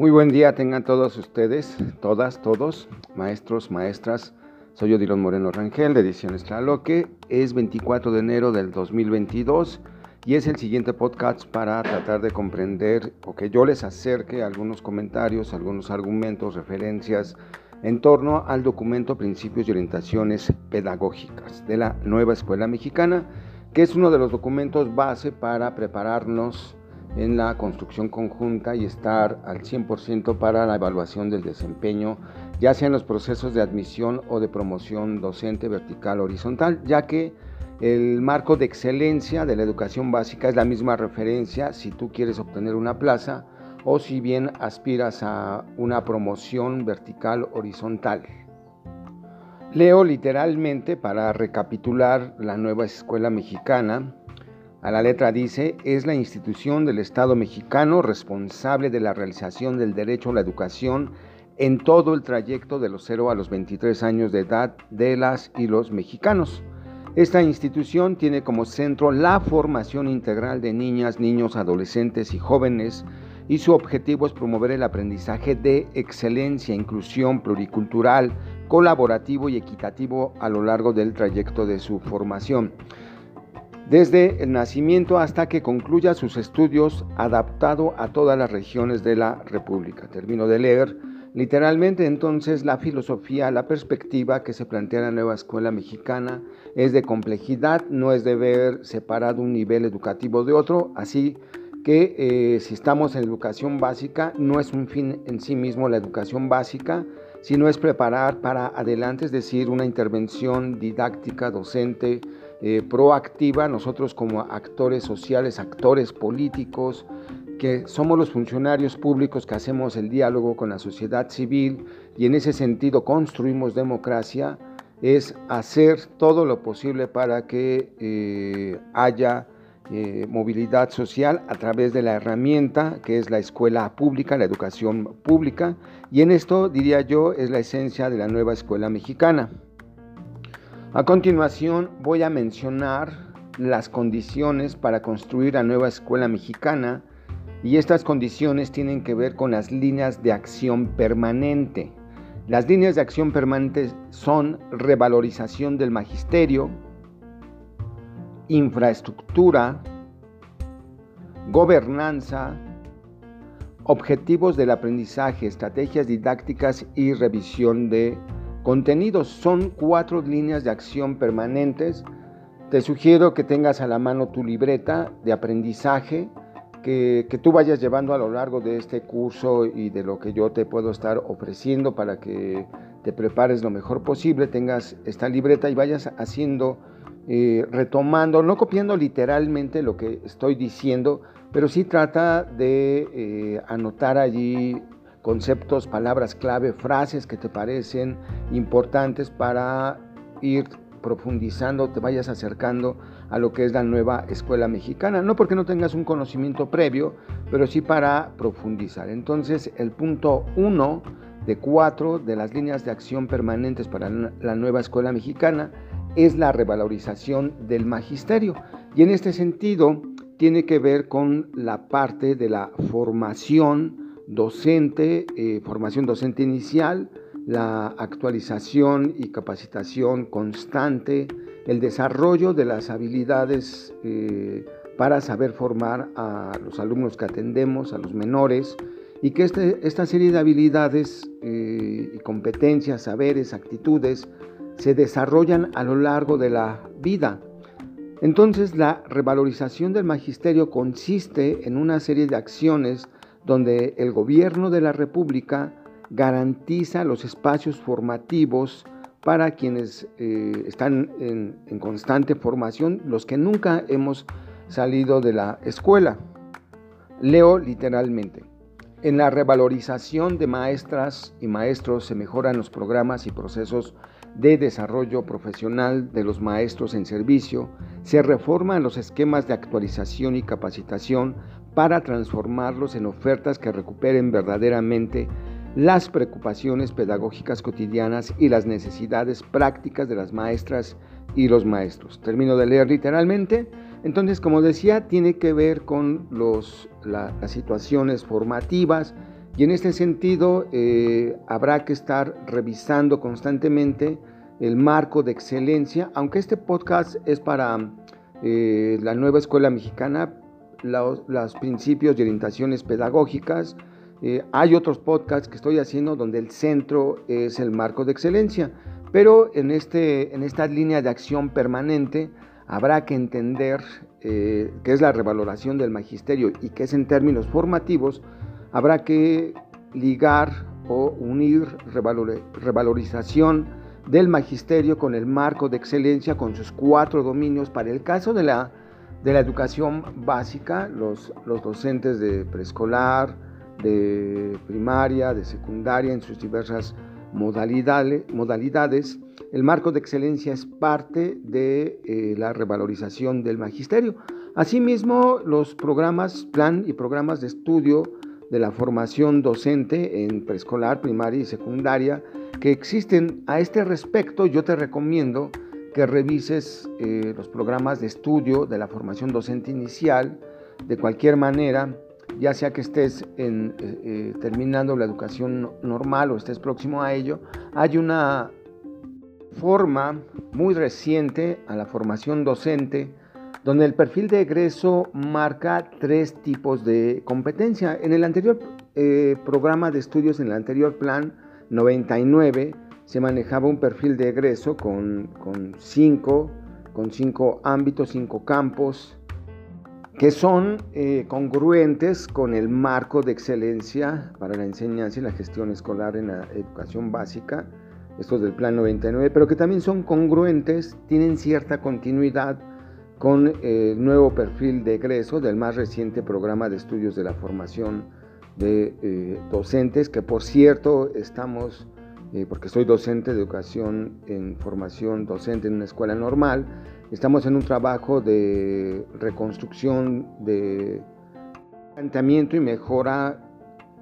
Muy buen día tengan todos ustedes, todas, todos, maestros, maestras. Soy Odilon Moreno Rangel de Ediciones Tlaloque. Es 24 de enero del 2022 y es el siguiente podcast para tratar de comprender o que yo les acerque algunos comentarios, algunos argumentos, referencias en torno al documento Principios y Orientaciones Pedagógicas de la Nueva Escuela Mexicana, que es uno de los documentos base para prepararnos en la construcción conjunta y estar al 100% para la evaluación del desempeño, ya sea en los procesos de admisión o de promoción docente vertical o horizontal, ya que el marco de excelencia de la educación básica es la misma referencia si tú quieres obtener una plaza o si bien aspiras a una promoción vertical horizontal. Leo literalmente para recapitular la nueva escuela mexicana a la letra dice, es la institución del Estado mexicano responsable de la realización del derecho a la educación en todo el trayecto de los 0 a los 23 años de edad de las y los mexicanos. Esta institución tiene como centro la formación integral de niñas, niños, adolescentes y jóvenes y su objetivo es promover el aprendizaje de excelencia, inclusión pluricultural, colaborativo y equitativo a lo largo del trayecto de su formación desde el nacimiento hasta que concluya sus estudios adaptado a todas las regiones de la República. Termino de leer literalmente entonces la filosofía, la perspectiva que se plantea en la nueva escuela mexicana es de complejidad, no es de ver separado un nivel educativo de otro, así que eh, si estamos en educación básica, no es un fin en sí mismo la educación básica, sino es preparar para adelante, es decir, una intervención didáctica, docente, eh, proactiva, nosotros como actores sociales, actores políticos, que somos los funcionarios públicos que hacemos el diálogo con la sociedad civil y en ese sentido construimos democracia, es hacer todo lo posible para que eh, haya eh, movilidad social a través de la herramienta que es la escuela pública, la educación pública, y en esto diría yo es la esencia de la nueva escuela mexicana. A continuación voy a mencionar las condiciones para construir la nueva escuela mexicana y estas condiciones tienen que ver con las líneas de acción permanente. Las líneas de acción permanente son revalorización del magisterio, infraestructura, gobernanza, objetivos del aprendizaje, estrategias didácticas y revisión de Contenidos son cuatro líneas de acción permanentes. Te sugiero que tengas a la mano tu libreta de aprendizaje que, tú vayas llevando a lo largo de este curso y de lo que yo te puedo estar ofreciendo para que te prepares lo mejor posible, tengas esta libreta y vayas haciendo, eh, retomando, no copiando literalmente lo que estoy diciendo, pero sí trata de eh, anotar allí conceptos, palabras clave, frases que te parecen importantes para ir profundizando, te vayas acercando a lo que es la nueva escuela mexicana. No porque no tengas un conocimiento previo, pero sí para profundizar. Entonces, el punto uno de cuatro de las líneas de acción permanentes para la nueva escuela mexicana es la revalorización del magisterio. Y en este sentido, tiene que ver con la parte de la formación docente, eh, formación docente inicial, la actualización y capacitación constante, el desarrollo de las habilidades eh, para saber formar a los alumnos que atendemos, a los menores, y que este, esta serie de habilidades eh, y competencias, saberes, actitudes, se desarrollan a lo largo de la vida. Entonces la revalorización del magisterio consiste en una serie de acciones donde el gobierno de la República garantiza los espacios formativos para quienes eh, están en, en constante formación, los que nunca hemos salido de la escuela. Leo literalmente. En la revalorización de maestras y maestros se mejoran los programas y procesos de desarrollo profesional de los maestros en servicio, se reforman los esquemas de actualización y capacitación para transformarlos en ofertas que recuperen verdaderamente las preocupaciones pedagógicas cotidianas y las necesidades prácticas de las maestras y los maestros. Termino de leer literalmente. Entonces, como decía, tiene que ver con los, las situaciones formativas Y en este sentido eh, habrá que estar revisando constantemente el marco de excelencia, aunque este podcast es para eh, la nueva escuela mexicana, los, principios y orientaciones pedagógicas. Eh, hay otros podcasts que estoy haciendo donde el centro es el marco de excelencia, pero en, este, en esta línea de acción permanente habrá que entender eh, qué es la revaloración del magisterio y qué es en términos formativos, habrá que ligar o unir revalorización del magisterio con el marco de excelencia, con sus cuatro dominios. Para el caso de la, de la educación básica, los, los docentes de preescolar, de primaria, de secundaria, en sus diversas modalidades, modalidades el marco de excelencia es parte de eh, la revalorización del magisterio. Asimismo, los programas, plan y programas de estudio de la formación docente en preescolar, primaria y secundaria que existen a este respecto, yo te recomiendo que revises eh, los programas de estudio de la formación docente inicial de cualquier manera, ya sea que estés eh, terminando la educación normal o estés próximo a ello, hay una forma muy reciente a la formación docente, donde el perfil de egreso marca tres tipos de competencia. En el anterior eh, programa de estudios, en el anterior plan 99, se manejaba un perfil de egreso con, cinco, con cinco ámbitos, cinco campos, que son eh, congruentes con el marco de excelencia para la enseñanza y la gestión escolar en la educación básica estos del Plan 99, pero que también son congruentes, tienen cierta continuidad con el nuevo perfil de egreso del más reciente programa de estudios de la formación de eh, docentes, que por cierto estamos, eh, porque soy docente de educación en formación docente en una escuela normal, estamos en un trabajo de reconstrucción, de planteamiento y mejora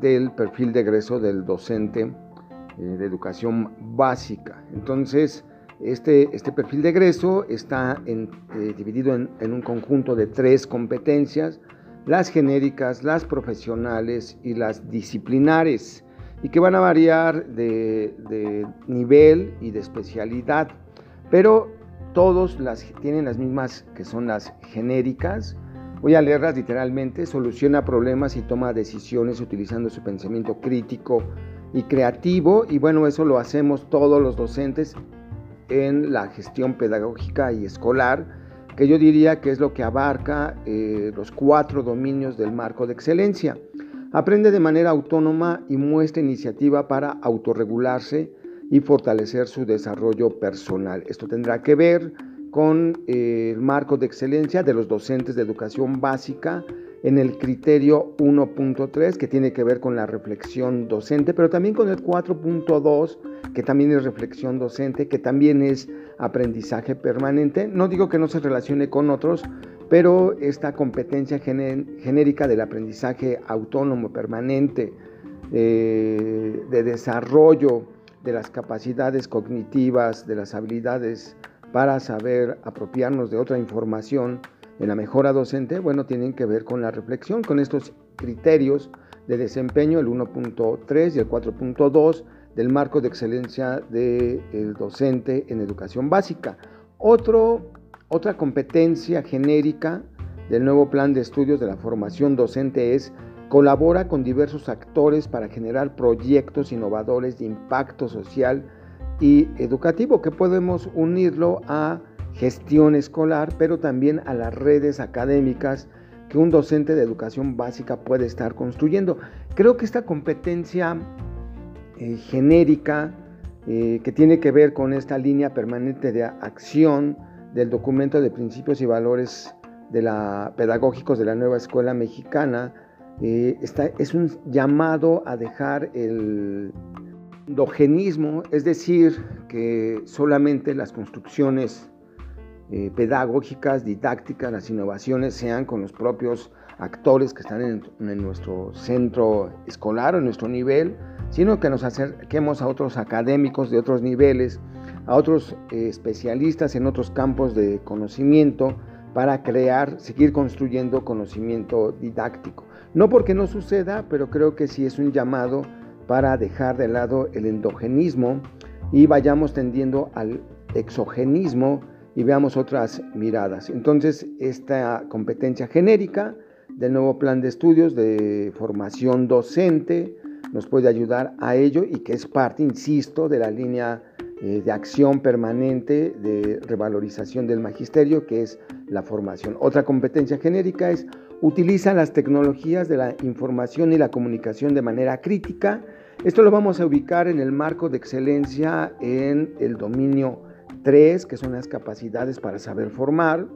del perfil de egreso del docente eh, de educación básica. Entonces, este, este perfil de egreso está eh, dividido en, un conjunto de tres competencias, las genéricas, las profesionales y las disciplinares, y que van a variar de, nivel y de especialidad, pero todos las, tienen las mismas que son las genéricas. Voy a leerlas literalmente, soluciona problemas y toma decisiones utilizando su pensamiento crítico, y creativo y bueno, eso lo hacemos todos los docentes en la gestión pedagógica y escolar, que yo diría que es lo que abarca eh, los cuatro dominios del marco de excelencia. Aprende de manera autónoma y muestra iniciativa para autorregularse y fortalecer su desarrollo personal. Esto tendrá que ver con eh, el marco de excelencia de los docentes de educación básica en el criterio 1.3 que tiene que ver con la reflexión docente, pero también con el 4.2 que también es reflexión docente, que también es aprendizaje permanente. No digo que no se relacione con otros, pero esta competencia genérica del aprendizaje autónomo permanente, eh, de desarrollo de las capacidades cognitivas, de las habilidades para saber apropiarnos de otra información, en la mejora docente, bueno, tienen que ver con la reflexión, con estos criterios de desempeño, el 1.3 y el 4.2 del marco de excelencia del docente en educación básica. Otro, otra competencia genérica del nuevo plan de estudios de la formación docente es colabora con diversos actores para generar proyectos innovadores de impacto social y educativo, que podemos unirlo a gestión escolar, pero también a las redes académicas que un docente de educación básica puede estar construyendo. Creo que esta competencia eh, genérica eh, que tiene que ver con esta línea permanente de acción del documento de principios y valores de la, pedagógicos de la nueva escuela mexicana, eh, es un llamado a dejar el endogenismo, es decir, que solamente las construcciones eh, pedagógicas, didácticas, las innovaciones sean con los propios actores que están en, nuestro centro escolar o en nuestro nivel, sino que nos acerquemos a otros académicos de otros niveles, a otros eh, especialistas en otros campos de conocimiento para crear, seguir construyendo conocimiento didáctico. No porque no suceda, pero creo que sí es un llamado para dejar de lado el endogenismo y vayamos tendiendo al exogenismo y veamos otras miradas. Entonces, esta competencia genérica del nuevo plan de estudios de formación docente nos puede ayudar a ello y que es parte, insisto, de la línea eh, de acción permanente de revalorización del magisterio, que es la formación. Otra competencia genérica es utiliza las tecnologías de la información y la comunicación de manera crítica. Esto lo vamos a ubicar en el marco de excelencia en el dominio 3, que son las capacidades para saber formar.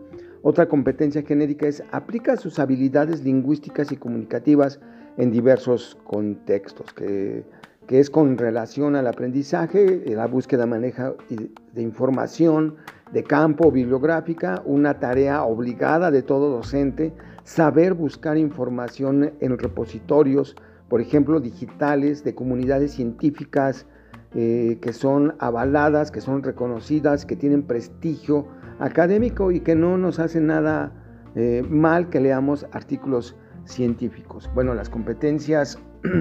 Otra competencia genérica es aplica sus habilidades lingüísticas y comunicativas en diversos contextos, que, que es con relación al aprendizaje, la búsqueda, manejo de información de campo bibliográfica, una tarea obligada de todo docente, saber buscar información en repositorios, por ejemplo, digitales, de comunidades científicas, eh, que son avaladas, que son reconocidas, que tienen prestigio académico y que no nos hace nada eh, mal que leamos artículos científicos. Bueno, las competencias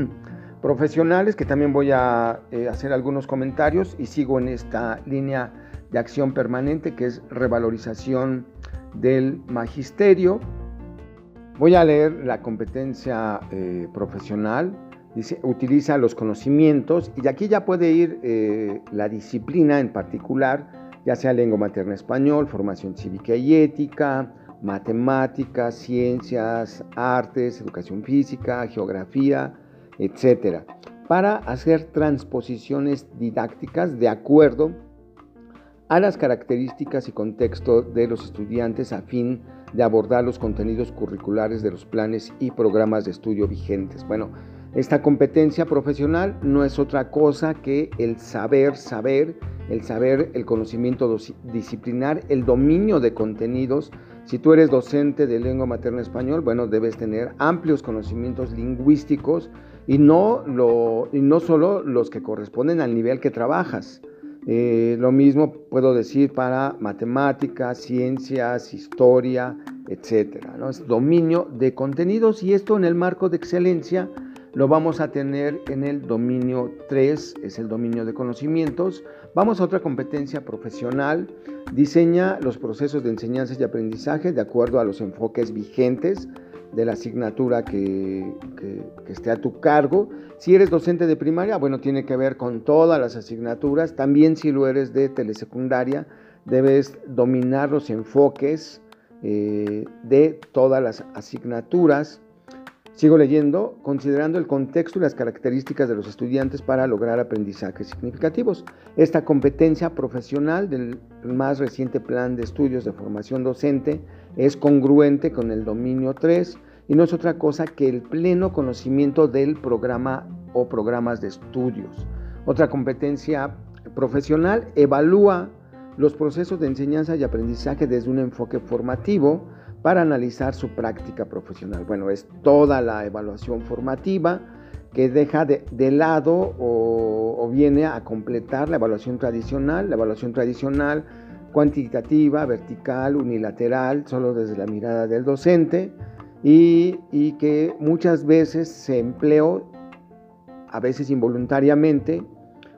profesionales, que también voy a eh, hacer algunos comentarios y sigo en esta línea de acción permanente que es revalorización del magisterio. Voy a leer la competencia profesional Dice, utiliza los conocimientos y aquí ya puede ir eh, la disciplina en particular, ya sea lengua materna español, formación cívica y ética, matemáticas, ciencias, artes, educación física, geografía, etcétera, para hacer transposiciones didácticas de acuerdo a las características y contexto de los estudiantes a fin de abordar los contenidos curriculares de los planes y programas de estudio vigentes. Bueno, esta competencia profesional no es otra cosa que el saber saber, el saber, el conocimiento disciplinar, el dominio de contenidos. Si tú eres docente de lengua materna español, bueno, debes tener amplios conocimientos lingüísticos y no, lo, y no solo los que corresponden al nivel que trabajas. Eh, lo mismo puedo decir para matemáticas, ciencias, historia, etcétera. ¿no? Es dominio de contenidos y esto en el marco de excelencia lo vamos a tener en el dominio 3, es el dominio de conocimientos. Vamos a otra competencia profesional. Diseña los procesos de enseñanza y aprendizaje de acuerdo a los enfoques vigentes de la asignatura que, esté a tu cargo. Si eres docente de primaria, bueno, tiene que ver con todas las asignaturas. También si lo eres de telesecundaria, debes dominar los enfoques eh, de todas las asignaturas. Sigo leyendo, considerando el contexto y las características de los estudiantes para lograr aprendizajes significativos. Esta competencia profesional del más reciente plan de estudios de formación docente es congruente con el dominio 3 y no es otra cosa que el pleno conocimiento del programa o programas de estudios. Otra competencia profesional evalúa los procesos de enseñanza y aprendizaje desde un enfoque formativo, para analizar su práctica profesional. Bueno, es toda la evaluación formativa que deja de, lado o, viene a completar la evaluación tradicional, la evaluación tradicional cuantitativa, vertical, unilateral, solo desde la mirada del docente y, que muchas veces se empleó, a veces involuntariamente,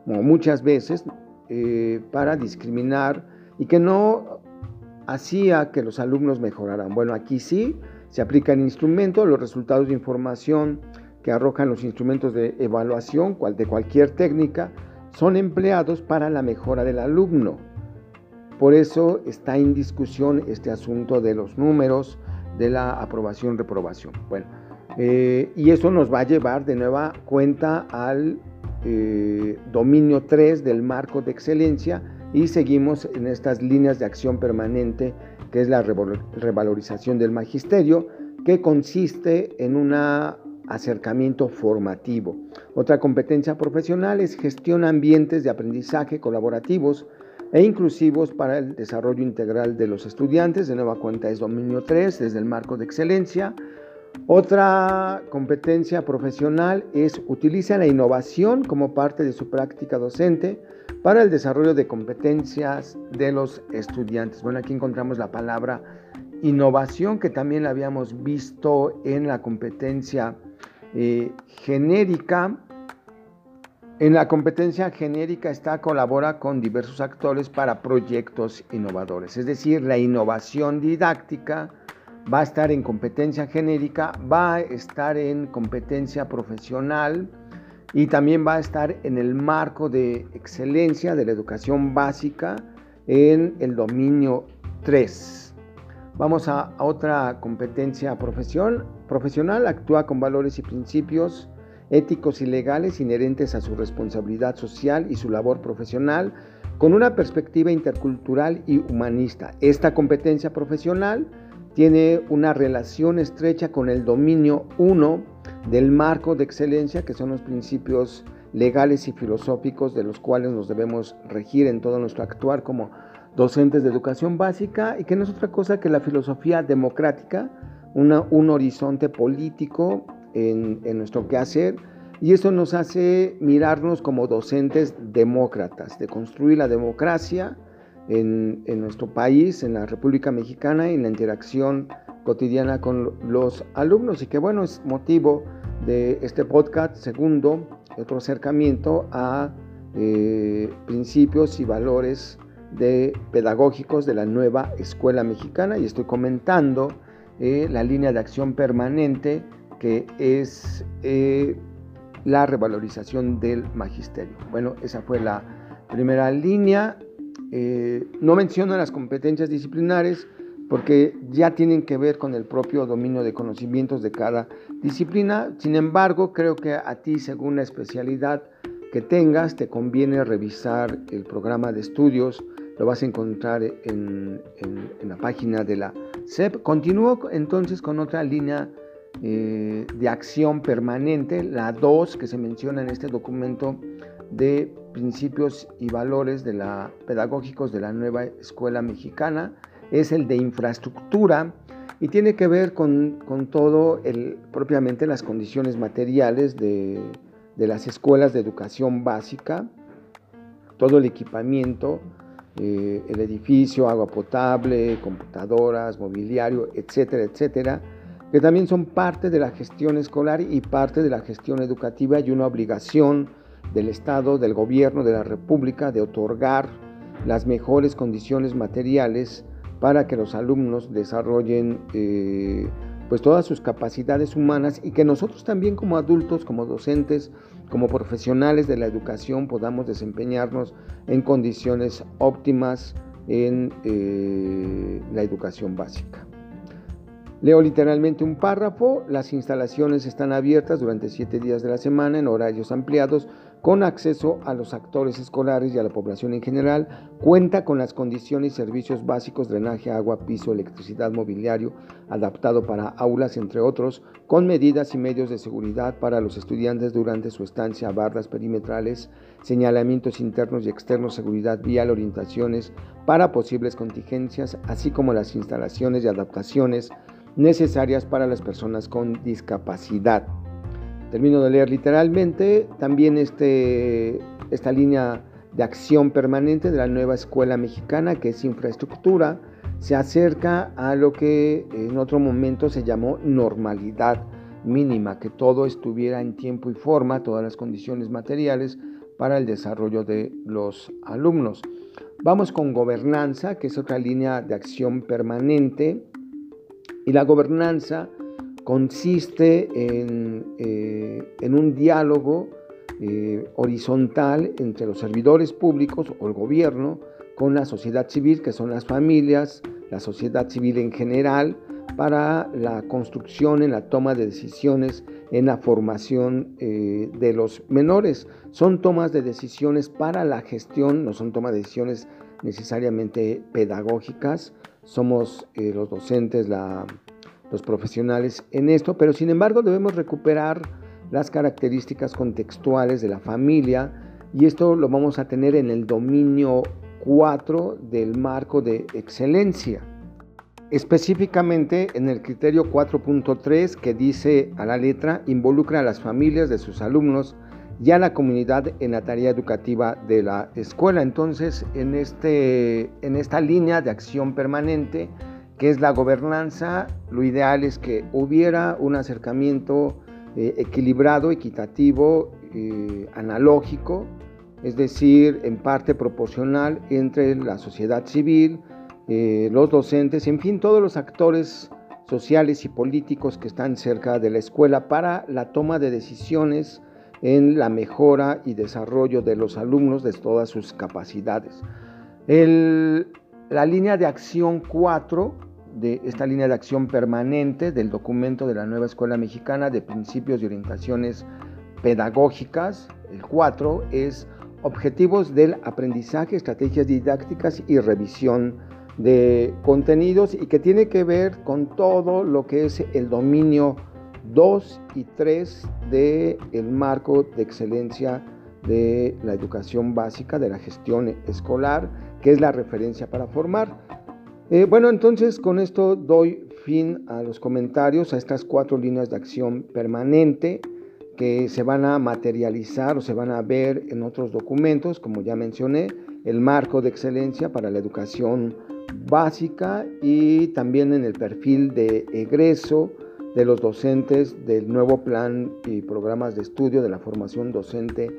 o muchas veces, eh, para discriminar y que no hacía que los alumnos mejoraran. Bueno, aquí sí se aplican instrumentos, los resultados de información que arrojan los instrumentos de evaluación de cualquier técnica son empleados para la mejora del alumno. Por eso está en discusión este asunto de los números de la aprobación-reprobación. Bueno, eh, y eso nos va a llevar de nueva cuenta al eh, dominio 3 del marco de excelencia y seguimos en estas líneas de acción permanente que es la revalorización del magisterio, que consiste en un acercamiento formativo. Otra competencia profesional es gestión ambientes de aprendizaje colaborativos e inclusivos para el desarrollo integral de los estudiantes. De nueva cuenta es dominio 3 desde el marco de excelencia. Otra competencia profesional es utiliza la innovación como parte de su práctica docente para el desarrollo de competencias de los estudiantes. Bueno, aquí encontramos la palabra innovación que también la habíamos visto en la competencia eh, genérica. En la competencia genérica está colabora con diversos actores para proyectos innovadores, es decir, la innovación didáctica va a estar en competencia genérica, va a estar en competencia profesional y también va a estar en el marco de excelencia de la educación básica en el dominio 3. Vamos a, otra competencia profesional, actúa con valores y principios éticos y legales inherentes a su responsabilidad social y su labor profesional con una perspectiva intercultural y humanista. Esta competencia profesional tiene una relación estrecha con el dominio 1 del marco de excelencia, que son los principios legales y filosóficos de los cuales nos debemos regir en todo nuestro actuar como docentes de educación básica y que no es otra cosa que la filosofía democrática, un horizonte político en, nuestro quehacer y eso nos hace mirarnos como docentes demócratas, de construir la democracia en, en nuestro país, en la República Mexicana, en la interacción cotidiana con los alumnos y que bueno, es motivo de este podcast segundo, otro acercamiento a eh, principios y valores de pedagógicos de la nueva escuela mexicana y estoy comentando eh, la línea de acción permanente que es eh, la revalorización del magisterio. Bueno, esa fue la primera línea. No menciono las competencias disciplinares porque ya tienen que ver con el propio dominio de conocimientos de cada disciplina. Sin embargo, creo que a ti, según la especialidad que tengas, te conviene revisar el programa de estudios lo vas a encontrar en, la página de la SEP. Continúo entonces con otra línea eh, de acción permanente, la 2 que se menciona en este documento de principios y valores de la, pedagógicos de la nueva escuela mexicana, es el de infraestructura y tiene que ver con, todo, el, propiamente las condiciones materiales de, de las escuelas de educación básica, todo el equipamiento, eh, el edificio, agua potable, computadoras, mobiliario, etcétera, etcétera, que también son parte de la gestión escolar y parte de la gestión educativa y una obligación del Estado, del gobierno, de la República de otorgar las mejores condiciones materiales para que los alumnos desarrollen eh, pues todas sus capacidades humanas y que nosotros también como adultos, como docentes, como profesionales de la educación podamos desempeñarnos en condiciones óptimas en eh, la educación básica. Leo literalmente un párrafo, las instalaciones están abiertas durante siete días de la semana en horarios ampliados con acceso a los actores escolares y a la población en general, cuenta con las condiciones y servicios básicos, drenaje, agua, piso, electricidad, mobiliario, adaptado para aulas, entre otros, con medidas y medios de seguridad para los estudiantes durante su estancia, barras perimetrales, señalamientos internos y externos, seguridad vial, orientaciones para posibles contingencias, así como las instalaciones y adaptaciones necesarias para las personas con discapacidad. Termino de leer literalmente también este, esta línea de acción permanente de la nueva escuela mexicana, que es infraestructura, se acerca a lo que en otro momento se llamó normalidad mínima, que todo estuviera en tiempo y forma, todas las condiciones materiales para el desarrollo de los alumnos. Vamos con gobernanza, que es otra línea de acción permanente. Y la gobernanza consiste eh, en, un diálogo eh, horizontal entre los servidores públicos o el gobierno con la sociedad civil, que son las familias, la sociedad civil en general, para la construcción, en la toma de decisiones, en la formación eh, de los menores. Son tomas de decisiones para la gestión, no son tomas de decisiones necesariamente pedagógicas. Somos los docentes, la, los profesionales en esto, pero sin embargo debemos recuperar las características contextuales de la familia y esto lo vamos a tener en el dominio 4 del marco de excelencia. Específicamente en el criterio 4.3 que dice a la letra involucra a las familias de sus alumnos y a la comunidad en la tarea educativa de la escuela. Entonces, en, este, en esta línea de acción permanente, que es la gobernanza, lo ideal es que hubiera un acercamiento eh, equilibrado, equitativo, eh, analógico, es decir, en parte proporcional entre la sociedad civil, eh, los docentes, en fin, todos los actores sociales y políticos que están cerca de la escuela para la toma de decisiones en la mejora y desarrollo de los alumnos de todas sus capacidades. La línea de acción 4 de esta línea de acción permanente del documento de la nueva Escuela Mexicana de Principios y Orientaciones Pedagógicas, el 4, es objetivos del aprendizaje, estrategias didácticas y revisión de contenidos y que tiene que ver con todo lo que es el dominio 2 y 3 del el marco de excelencia de la educación básica, de la gestión escolar, que es la referencia para formar. Eh, bueno, entonces con esto doy fin a los comentarios, a estas cuatro líneas de acción permanente que se van a materializar o se van a ver en otros documentos, como ya mencioné, el marco de excelencia para la educación básica y también en el perfil de egreso de los docentes del nuevo plan y programas de estudio de la formación docente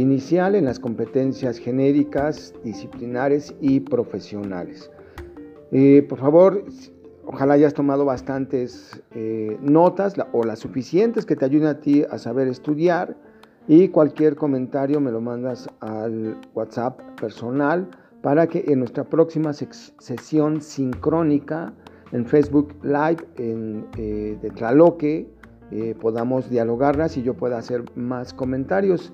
inicial en las competencias genéricas, disciplinares y profesionales. Eh, por favor, ojalá hayas tomado bastantes eh, notas o las suficientes que te ayuden a ti a saber estudiar y cualquier comentario me lo mandas al WhatsApp personal para que en nuestra próxima sesión sincrónica en Facebook Live en, eh, de Tlaloque podamos dialogarlas y yo pueda hacer más comentarios.